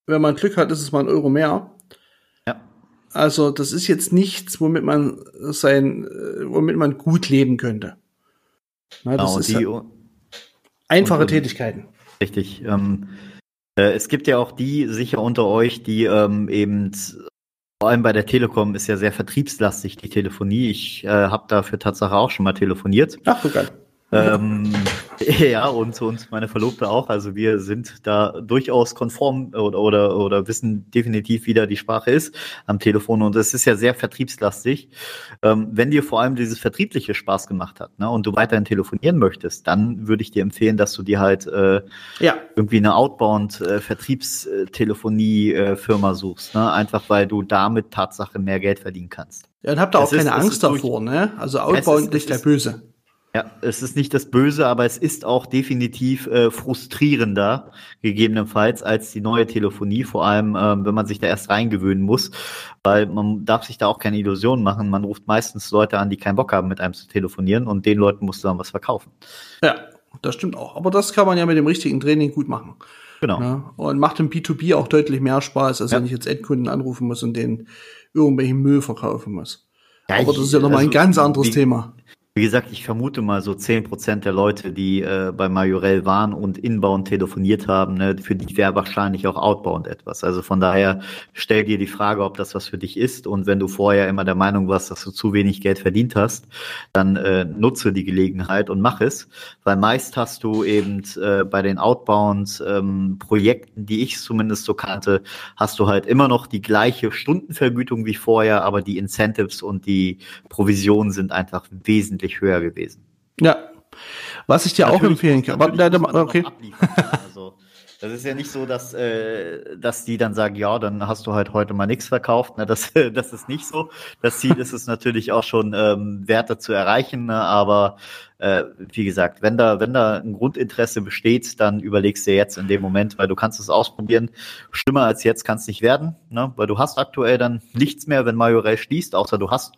Wenn man Glück hat, ist es mal ein Euro mehr. Ja. Also das ist jetzt nichts, womit man sein, äh, womit man gut leben könnte. Na, das genau, ist die, einfache und, Tätigkeiten. Richtig. Ähm, äh, es gibt ja auch die sicher unter euch, die ähm, eben vor allem bei der Telekom ist ja sehr vertriebslastig die Telefonie. Ich äh, habe dafür Tatsache auch schon mal telefoniert. Ach, so geil. Ähm, ja, und, und meine Verlobte auch. Also wir sind da durchaus konform oder, oder, oder wissen definitiv, wie da die Sprache ist am Telefon. Und es ist ja sehr vertriebslastig. Ähm, wenn dir vor allem dieses Vertriebliche Spaß gemacht hat ne, und du weiterhin telefonieren möchtest, dann würde ich dir empfehlen, dass du dir halt äh, ja. irgendwie eine Outbound-Vertriebstelefonie-Firma äh, suchst. Ne? Einfach weil du damit Tatsache mehr Geld verdienen kannst. Ja, und habt da auch keine ist, Angst davor, ne? Also Outbound ist nicht der Böse. Ja, es ist nicht das Böse, aber es ist auch definitiv äh, frustrierender, gegebenenfalls, als die neue Telefonie, vor allem, ähm, wenn man sich da erst reingewöhnen muss, weil man darf sich da auch keine Illusionen machen. Man ruft meistens Leute an, die keinen Bock haben, mit einem zu telefonieren und den Leuten musst du dann was verkaufen. Ja, das stimmt auch. Aber das kann man ja mit dem richtigen Training gut machen. Genau. Ja, und macht im B2B auch deutlich mehr Spaß, als ja. wenn ich jetzt Endkunden anrufen muss und den irgendwelchen Müll verkaufen muss. Ja, Aber das ist ja nochmal also, ein ganz anderes wie, Thema Wie gesagt, ich vermute mal so zehn Prozent der Leute, die äh, bei Majorel waren und inbound telefoniert haben, ne, für die wäre wahrscheinlich auch outbound etwas. Also von daher stell dir die Frage, ob das was für dich ist. Und wenn du vorher immer der Meinung warst, dass du zu wenig Geld verdient hast, dann äh, nutze die Gelegenheit und mach es. Weil meist hast du eben äh, bei den Outbound-Projekten, ähm, die ich zumindest so kannte, hast du halt immer noch die gleiche Stundenvergütung wie vorher, aber die Incentives und die Provisionen sind einfach wesentlich deutlich höher gewesen. Ja. Was ich dir natürlich, auch empfehlen kann. Okay. Also, das ist ja nicht so, dass, äh, dass die dann sagen, ja, dann hast du halt heute mal nichts verkauft. Ne? Das, das ist nicht so. Das Ziel ist es natürlich auch schon, ähm, Werte zu erreichen. Ne? Aber äh, wie gesagt, wenn da, wenn da ein Grundinteresse besteht, dann überlegst du jetzt in dem Moment, weil du kannst es ausprobieren. Schlimmer als jetzt kann es nicht werden, ne? weil du hast aktuell dann nichts mehr, wenn Majorel schließt, außer du hast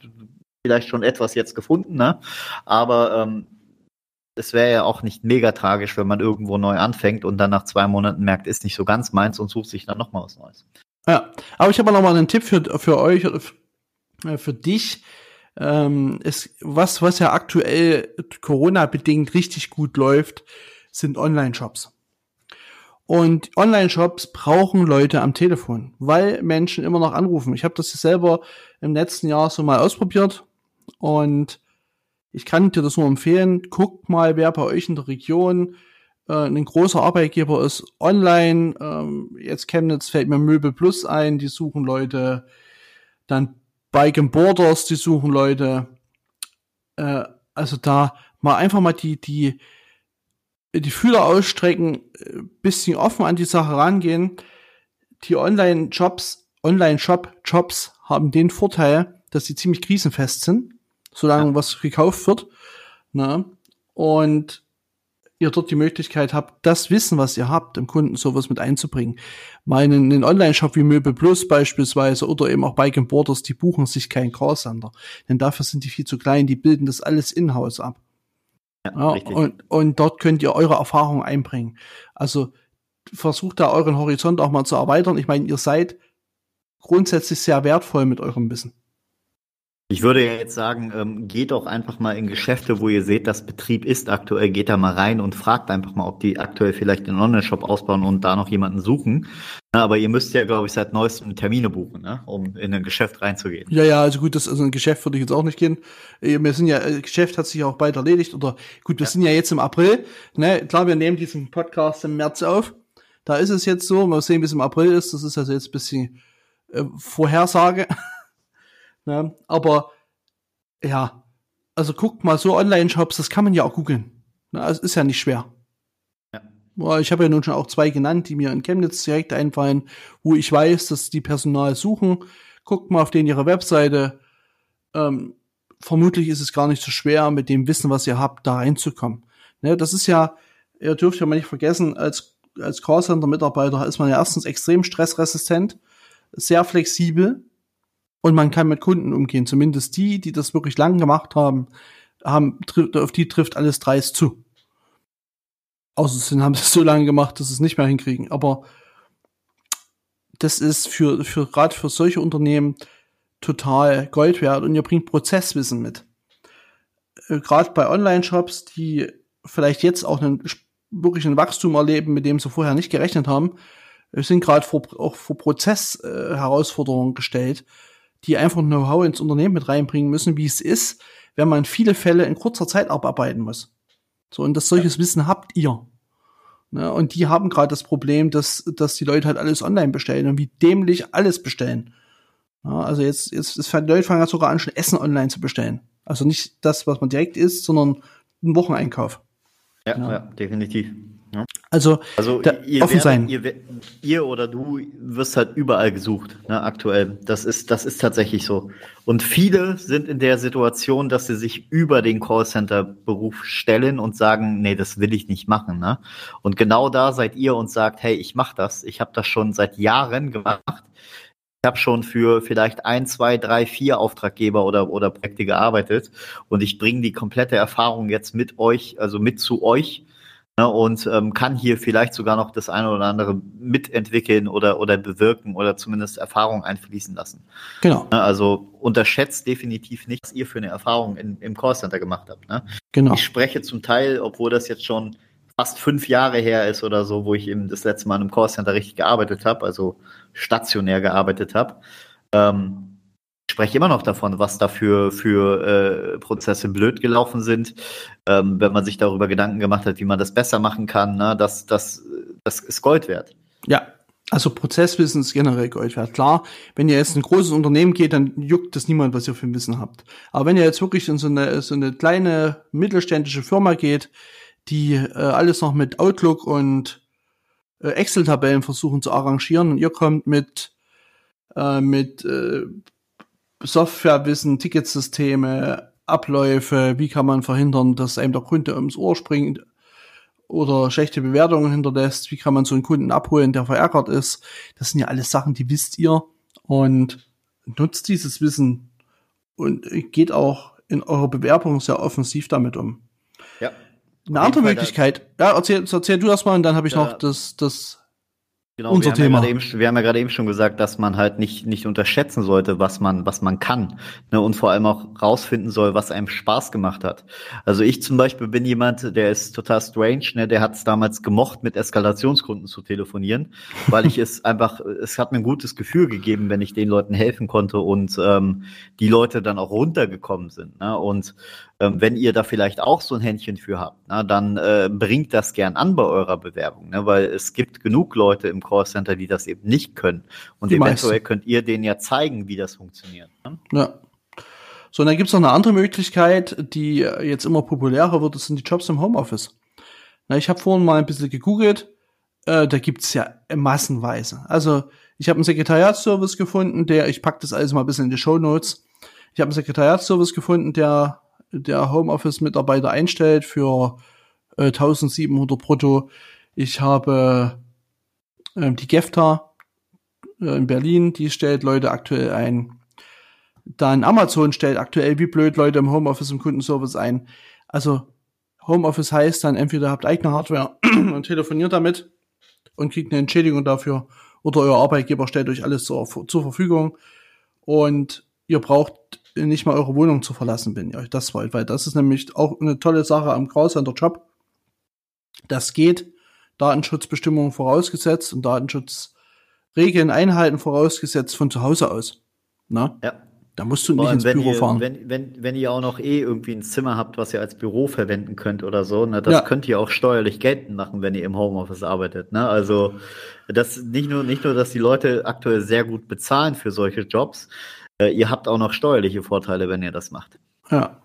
vielleicht schon etwas jetzt gefunden, ne? Aber ähm, es wäre ja auch nicht mega tragisch, wenn man irgendwo neu anfängt und dann nach zwei Monaten merkt, ist nicht so ganz meins und sucht sich dann nochmal was Neues. Ja, aber ich habe noch mal einen Tipp für, für euch, äh, für dich. Ähm, ist, was, was ja aktuell Corona-bedingt richtig gut läuft, sind Online-Shops. Und Online-Shops brauchen Leute am Telefon, weil Menschen immer noch anrufen. Ich habe das selber im letzten Jahr so mal ausprobiert. Und ich kann dir das nur empfehlen. Guckt mal, wer bei euch in der Region äh, ein großer Arbeitgeber ist online. Ähm, jetzt Chemnitz fällt mir Möbel Plus ein, die suchen Leute. Dann Bike and Borders, die suchen Leute. Äh, also da mal einfach mal die, die, die Fühler ausstrecken, äh, bisschen offen an die Sache rangehen. Die Online-Jobs, Online-Shop-Jobs haben den Vorteil, dass sie ziemlich krisenfest sind solange ja. was gekauft wird. Na? Und ihr dort die Möglichkeit habt, das Wissen, was ihr habt, dem Kunden sowas mit einzubringen. Meinen einen Online-Shop wie Möbel Plus beispielsweise oder eben auch Bike Borders, die buchen sich keinen Callcenter. Denn dafür sind die viel zu klein, die bilden das alles in-house ab. Ja, ja, und, und dort könnt ihr eure Erfahrungen einbringen. Also versucht da euren Horizont auch mal zu erweitern. Ich meine, ihr seid grundsätzlich sehr wertvoll mit eurem Wissen. Ich würde ja jetzt sagen, ähm, geht doch einfach mal in Geschäfte, wo ihr seht, dass Betrieb ist aktuell, geht da mal rein und fragt einfach mal, ob die aktuell vielleicht einen Online-Shop ausbauen und da noch jemanden suchen. Aber ihr müsst ja, glaube ich, seit neuestem Termine buchen, ne? um in ein Geschäft reinzugehen. Ja, ja, also gut, das also ein Geschäft würde ich jetzt auch nicht gehen. Äh, wir sind ja, äh, Geschäft hat sich ja auch bald erledigt oder gut, wir ja. sind ja jetzt im April. Ne? Klar, wir nehmen diesen Podcast im März auf. Da ist es jetzt so, mal sehen, wie es im April ist. Das ist also jetzt ein bisschen äh, Vorhersage. Ne? Aber ja, also guckt mal so Online-Shops, das kann man ja auch googeln. Ne? Also ist ja nicht schwer. Ja. Ich habe ja nun schon auch zwei genannt, die mir in Chemnitz direkt einfallen, wo ich weiß, dass die Personal suchen. Guckt mal auf denen ihre Webseite. Ähm, vermutlich ist es gar nicht so schwer, mit dem Wissen, was ihr habt, da reinzukommen. Ne, das ist ja, ihr dürft ja mal nicht vergessen, als, als Callcenter-Mitarbeiter ist man ja erstens extrem stressresistent, sehr flexibel, und man kann mit Kunden umgehen. Zumindest die, die das wirklich lang gemacht haben, haben auf die trifft alles dreist zu. Außerdem haben sie es so lange gemacht, dass sie es nicht mehr hinkriegen. Aber das ist für, für gerade für solche Unternehmen total Gold wert und ihr bringt Prozesswissen mit. Äh, gerade bei Online-Shops, die vielleicht jetzt auch einen wirklich ein Wachstum erleben, mit dem sie vorher nicht gerechnet haben, äh, sind gerade vor, auch vor Prozessherausforderungen äh, gestellt, die einfach Know-how ins Unternehmen mit reinbringen müssen, wie es ist, wenn man viele Fälle in kurzer Zeit abarbeiten muss. So, und das solches ja. Wissen habt ihr. Ne, und die haben gerade das Problem, dass, dass die Leute halt alles online bestellen und wie dämlich alles bestellen. Ja, also jetzt, jetzt, jetzt die Leute fangen sogar an, schon Essen online zu bestellen. Also nicht das, was man direkt isst, sondern einen Wocheneinkauf. Ja, ja. ja definitiv. Ja. Also, also ihr offen werdet, sein. Ihr, ihr, oder du wirst halt überall gesucht, ne, aktuell. Das ist, das ist tatsächlich so. Und viele sind in der Situation, dass sie sich über den Callcenter-Beruf stellen und sagen, nee, das will ich nicht machen. Ne? Und genau da seid ihr und sagt, hey, ich mache das. Ich habe das schon seit Jahren gemacht. Ich habe schon für vielleicht ein, zwei, drei, vier Auftraggeber oder, oder Projekte gearbeitet und ich bringe die komplette Erfahrung jetzt mit euch, also mit zu euch ne, und ähm, kann hier vielleicht sogar noch das eine oder andere mitentwickeln oder, oder bewirken oder zumindest Erfahrung einfließen lassen. Genau. Ne, also unterschätzt definitiv nicht, was ihr für eine Erfahrung in, im Callcenter gemacht habt. Ne? Genau. Ich spreche zum Teil, obwohl das jetzt schon fast fünf Jahre her ist oder so, wo ich eben das letzte Mal in einem Callcenter richtig gearbeitet habe, also stationär gearbeitet habe. Ähm, spreche immer noch davon, was da für, für äh, Prozesse blöd gelaufen sind, ähm, wenn man sich darüber Gedanken gemacht hat, wie man das besser machen kann. Ne? Das, das, das ist Gold wert. Ja, also Prozesswissen ist generell Gold wert. Klar, wenn ihr jetzt ein großes Unternehmen geht, dann juckt das niemand, was ihr für ein Wissen habt. Aber wenn ihr jetzt wirklich in so eine, so eine kleine mittelständische Firma geht, die äh, alles noch mit Outlook und äh, Excel-Tabellen versuchen zu arrangieren und ihr kommt mit, äh, mit äh, Softwarewissen, Ticketsysteme, Abläufe, wie kann man verhindern, dass einem der Kunde ums Ohr springt oder schlechte Bewertungen hinterlässt, wie kann man so einen Kunden abholen, der verärgert ist. Das sind ja alles Sachen, die wisst ihr und nutzt dieses Wissen und geht auch in eurer Bewerbung sehr offensiv damit um. Ja. Eine andere Möglichkeit, ja, erzähl, erzähl du das mal und dann habe ich ja. noch das, das Genau, unser wir Thema. Haben ja eben, wir haben ja gerade eben schon gesagt, dass man halt nicht, nicht unterschätzen sollte, was man, was man kann. Ne, und vor allem auch rausfinden soll, was einem Spaß gemacht hat. Also ich zum Beispiel bin jemand, der ist total strange, ne, der hat es damals gemocht, mit Eskalationskunden zu telefonieren, weil ich es einfach, es hat mir ein gutes Gefühl gegeben, wenn ich den Leuten helfen konnte und ähm, die Leute dann auch runtergekommen sind. Ne? Und ähm, wenn ihr da vielleicht auch so ein Händchen für habt, na, dann äh, bringt das gern an bei eurer Bewerbung, ne? weil es gibt genug Leute im Callcenter, die das eben nicht können. Und die eventuell meisten. könnt ihr denen ja zeigen, wie das funktioniert. Ne? Ja. So, und dann gibt's noch eine andere Möglichkeit, die jetzt immer populärer wird, das sind die Jobs im Homeoffice. Na, ich habe vorhin mal ein bisschen gegoogelt, äh, da gibt's ja massenweise. Also ich habe einen Sekretariatsservice gefunden, der, ich pack das alles mal ein bisschen in die Show Notes. Ich habe einen Sekretariatsservice gefunden, der der Homeoffice-Mitarbeiter einstellt für äh, 1700 brutto. Ich habe äh, die GEFTA äh, in Berlin, die stellt Leute aktuell ein. Dann Amazon stellt aktuell wie blöd Leute im Homeoffice im Kundenservice ein. Also Homeoffice heißt dann entweder habt eigene Hardware und telefoniert damit und kriegt eine Entschädigung dafür oder euer Arbeitgeber stellt euch alles zur, zur Verfügung und ihr braucht nicht mal eure Wohnung zu verlassen, wenn ihr euch das wollt, weil das ist nämlich auch eine tolle Sache am Callcenter Job. Das geht, Datenschutzbestimmungen vorausgesetzt und Datenschutzregeln einhalten vorausgesetzt von zu Hause aus. Na? Ja. Da musst du nicht ins Büro ihr, fahren. Wenn, wenn, wenn ihr auch noch eh irgendwie ein Zimmer habt, was ihr als Büro verwenden könnt oder so, ne, das ja. könnt ihr auch steuerlich geltend machen, wenn ihr im Homeoffice arbeitet. Ne? Also das nicht nur, nicht nur, dass die Leute aktuell sehr gut bezahlen für solche Jobs, äh, ihr habt auch noch steuerliche Vorteile, wenn ihr das macht. Ja.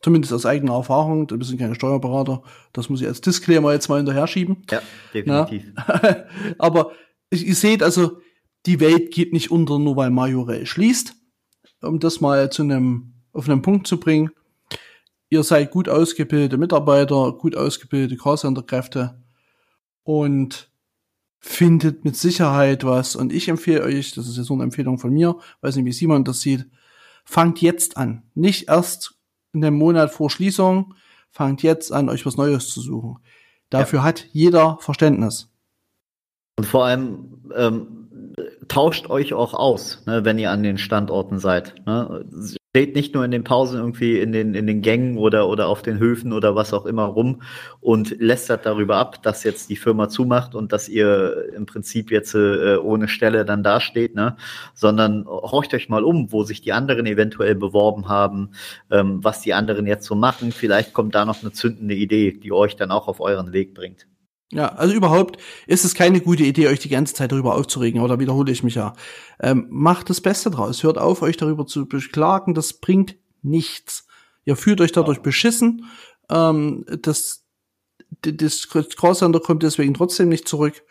Zumindest aus eigener Erfahrung, da sind keine Steuerberater. Das muss ich als Disclaimer jetzt mal hinterher schieben. Ja, definitiv. Ja. Aber ihr seht also, die Welt geht nicht unter, nur weil Majorell schließt. Um das mal zu einem, auf einen Punkt zu bringen. Ihr seid gut ausgebildete Mitarbeiter, gut ausgebildete Callcenter-Kräfte und findet mit Sicherheit was. Und ich empfehle euch, das ist jetzt nur eine Empfehlung von mir, weiß nicht, wie Simon das sieht, fangt jetzt an. Nicht erst in dem Monat vor Schließung, fangt jetzt an, euch was Neues zu suchen. Dafür ja. hat jeder Verständnis. Und vor allem ähm, tauscht euch auch aus, ne, wenn ihr an den Standorten seid. Ne? Steht nicht nur in den Pausen irgendwie in den, in den Gängen oder, oder auf den Höfen oder was auch immer rum und lästert darüber ab, dass jetzt die Firma zumacht und dass ihr im Prinzip jetzt äh, ohne Stelle dann dasteht, ne? sondern horcht euch mal um, wo sich die anderen eventuell beworben haben, ähm, was die anderen jetzt so machen. Vielleicht kommt da noch eine zündende Idee, die euch dann auch auf euren Weg bringt. Ja, also überhaupt ist es keine gute Idee, euch die ganze Zeit darüber aufzuregen, oder wiederhole ich mich ja. Ähm, macht das Beste draus. Hört auf, euch darüber zu beklagen. Das bringt nichts. Ihr fühlt euch dadurch beschissen. Ähm, das, das Crosshander kommt deswegen trotzdem nicht zurück.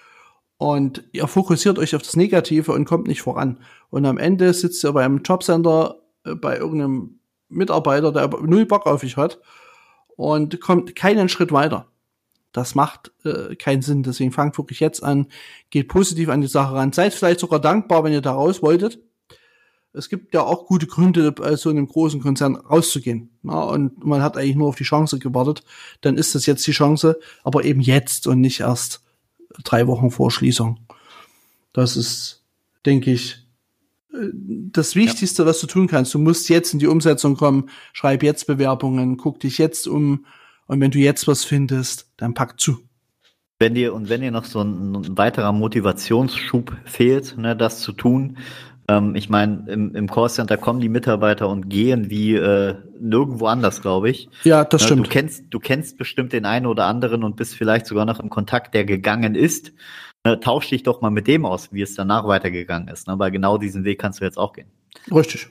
Und ihr fokussiert euch auf das Negative und kommt nicht voran. Und am Ende sitzt ihr beim Jobcenter äh, bei irgendeinem Mitarbeiter, der null Bock auf euch hat und kommt keinen Schritt weiter. Das macht äh, keinen Sinn. Deswegen fangt wirklich jetzt an, geht positiv an die Sache ran. Seid vielleicht sogar dankbar, wenn ihr da raus wolltet. es gibt ja auch gute Gründe, bei so einem großen Konzern rauszugehen. Ja, und man hat eigentlich nur auf die Chance gewartet. Dann ist das jetzt die Chance, aber eben jetzt und nicht erst drei Wochen vor Schließung. Das ist, denke ich, äh, das Wichtigste, ja. was du tun kannst. Du musst jetzt in die Umsetzung kommen, schreib jetzt Bewerbungen, guck dich jetzt um und wenn du jetzt was findest, dann pack zu. Wenn dir und wenn dir noch so ein, ein weiterer Motivationsschub fehlt, ne, das zu tun, ähm, ich meine, im, im Callcenter kommen die Mitarbeiter und gehen wie äh, nirgendwo anders, glaube ich. Ja, das ne, stimmt. Du kennst, du kennst bestimmt den einen oder anderen und bist vielleicht sogar noch im Kontakt, der gegangen ist. Ne, tausch dich doch mal mit dem aus, wie es danach weitergegangen ist. Ne? Weil genau diesen Weg kannst du jetzt auch gehen. Richtig.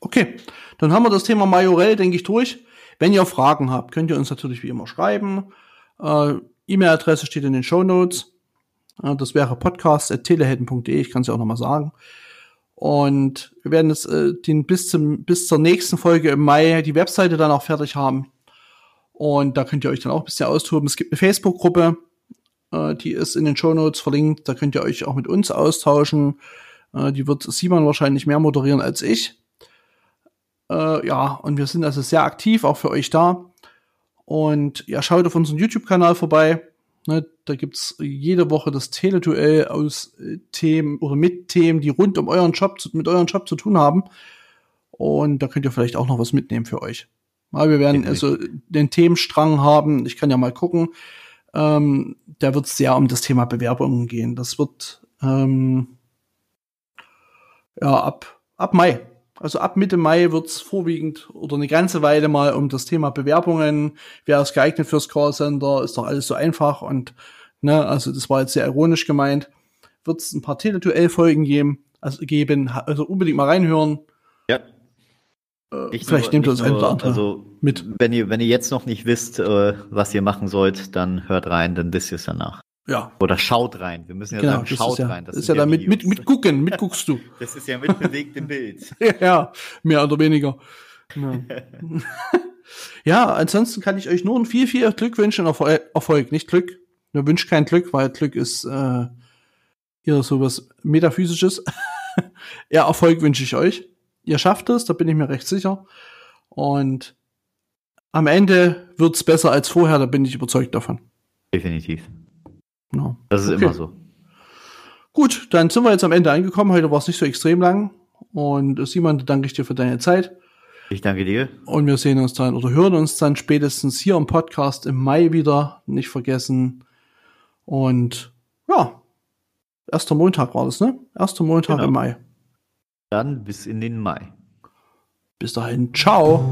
Okay, dann haben wir das Thema Majorell, denke ich, durch. Wenn ihr Fragen habt, könnt ihr uns natürlich wie immer schreiben. Äh, E-Mail-Adresse steht in den Show Notes. Äh, das wäre podcast.telehelden.de, ich kann es ja auch nochmal sagen. Und wir werden es äh, den bis zum bis zur nächsten Folge im Mai die Webseite dann auch fertig haben. Und da könnt ihr euch dann auch ein bisschen austoben. Es gibt eine Facebook-Gruppe, äh, die ist in den Show Notes verlinkt. Da könnt ihr euch auch mit uns austauschen. Äh, die wird Simon wahrscheinlich mehr moderieren als ich. Äh, ja, und wir sind also sehr aktiv, auch für euch da. Und ja, schaut auf unseren YouTube-Kanal vorbei. Ne, da gibt's jede Woche das Teleduell aus äh, Themen oder mit Themen, die rund um euren Job, mit euren Job zu tun haben. Und da könnt ihr vielleicht auch noch was mitnehmen für euch. Ja, wir werden also den Themenstrang haben. Ich kann ja mal gucken. Ähm, da wird es sehr um das Thema Bewerbungen gehen. Das wird ähm, ja ab ab Mai also ab Mitte Mai wird's vorwiegend oder eine ganze Weile mal um das Thema Bewerbungen, wer ist geeignet fürs Callcenter, ist doch alles so einfach und ne, also das war jetzt sehr ironisch gemeint. Wird's ein paar Teleduell-Folgen geben, also geben, also unbedingt mal reinhören. Ja. Äh, vielleicht nehmt ihr das ein oder andere also, mit. Wenn ihr, wenn ihr jetzt noch nicht wisst, äh, was ihr machen sollt, dann hört rein, dann wisst ihr es danach. Ja. Oder schaut rein. Wir müssen ja genau, sagen, schaut ja, rein. Das ist ja da mit, mit, mit gucken, mit guckst du. Das ist ja mit bewegtem Bild. ja, mehr oder weniger. Ja. ja, ansonsten kann ich euch nur ein viel, viel Glück wünschen. Erfolg, Erfolg nicht Glück. Mir wünscht kein Glück, weil Glück ist äh, eher sowas Metaphysisches. ja, Erfolg wünsche ich euch. Ihr schafft es, da bin ich mir recht sicher. Und am Ende wird's besser als vorher, da bin ich überzeugt davon. Definitiv. Genau. Das ist okay. immer so. Gut, dann sind wir jetzt am Ende angekommen. Heute war es nicht so extrem lang. Und äh, Simon, danke ich dir für deine Zeit. Ich danke dir. Und wir sehen uns dann oder hören uns dann spätestens hier im Podcast im Mai wieder. Nicht vergessen. Und ja, erster Montag war das, ne? Erster Montag genau. im Mai. Dann bis in den Mai. Bis dahin, ciao.